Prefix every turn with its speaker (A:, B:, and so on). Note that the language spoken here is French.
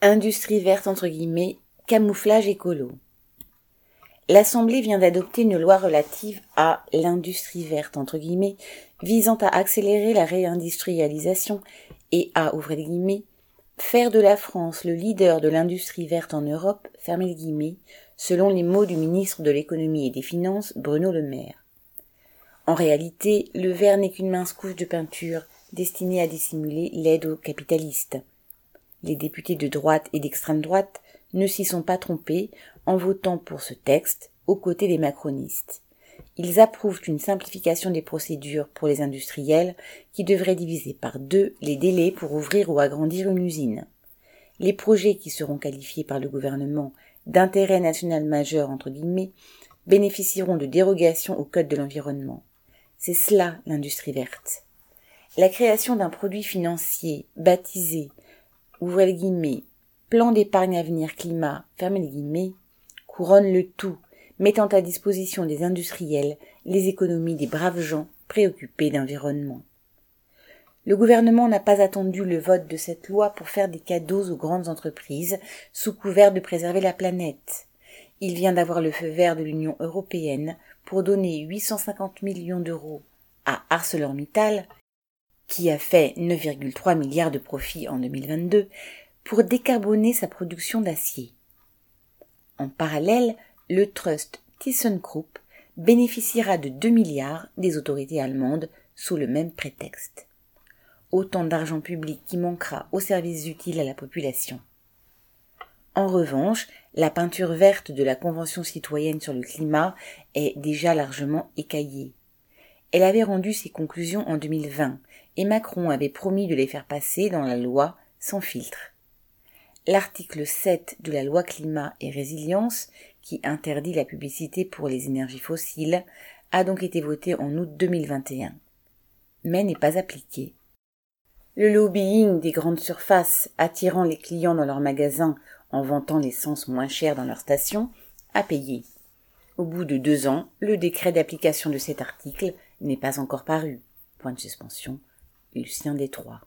A: Industrie verte entre guillemets, camouflage écolo. L'Assemblée vient d'adopter une loi relative à l'industrie verte entre guillemets, visant à accélérer la réindustrialisation et à, ouvrir guillemets, faire de la France le leader de l'industrie verte en Europe, fermez les guillemets, selon les mots du ministre de l'économie et des finances, Bruno Le Maire. En réalité, le vert n'est qu'une mince couche de peinture destinée à dissimuler l'aide aux capitalistes. Les députés de droite et d'extrême droite ne s'y sont pas trompés en votant pour ce texte aux côtés des macronistes. Ils approuvent une simplification des procédures pour les industriels qui devrait diviser par deux les délais pour ouvrir ou agrandir une usine. Les projets qui seront qualifiés par le gouvernement d'intérêt national majeur entre guillemets bénéficieront de dérogations au code de l'environnement. C'est cela l'industrie verte. La création d'un produit financier baptisé ouvrez les guillemets, plan d'épargne avenir climat, fermez les guillemets, couronne le tout, mettant à disposition des industriels les économies des braves gens préoccupés d'environnement. Le gouvernement n'a pas attendu le vote de cette loi pour faire des cadeaux aux grandes entreprises sous couvert de préserver la planète. Il vient d'avoir le feu vert de l'Union européenne pour donner 850 millions d'euros à ArcelorMittal qui a fait 9,3 milliards de profits en 2022, pour décarboner sa production d'acier. En parallèle, le trust ThyssenKrupp bénéficiera de 2 milliards des autorités allemandes sous le même prétexte. Autant d'argent public qui manquera aux services utiles à la population. En revanche, la peinture verte de la Convention citoyenne sur le climat est déjà largement écaillée. Elle avait rendu ses conclusions en 2020 et Macron avait promis de les faire passer dans la loi sans filtre. L'article 7 de la loi climat et résilience, qui interdit la publicité pour les énergies fossiles, a donc été voté en août 2021, mais n'est pas appliqué. Le lobbying des grandes surfaces attirant les clients dans leurs magasins en vantant l'essence moins chère dans leurs stations a payé. Au bout de deux ans, le décret d'application de cet article n'est pas encore paru. Point de suspension. Lucien Détroit.